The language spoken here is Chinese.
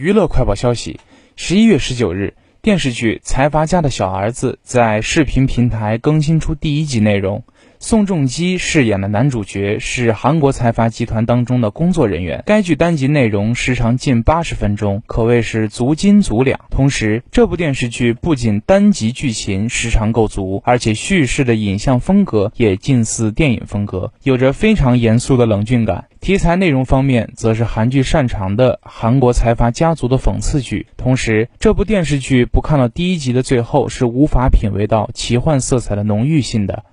娱乐快报消息：十一月十九日，电视剧《财阀家的小儿子》在视频平台更新出第一集内容。宋仲基饰演的男主角是韩国财阀集团当中的工作人员。该剧单集内容时长近八十分钟，可谓是足斤足两。同时，这部电视剧不仅单集剧情时长够足，而且叙事的影像风格也近似电影风格，有着非常严肃的冷峻感。题材内容方面，则是韩剧擅长的韩国财阀家族的讽刺剧。同时，这部电视剧不看到第一集的最后，是无法品味到奇幻色彩的浓郁性的。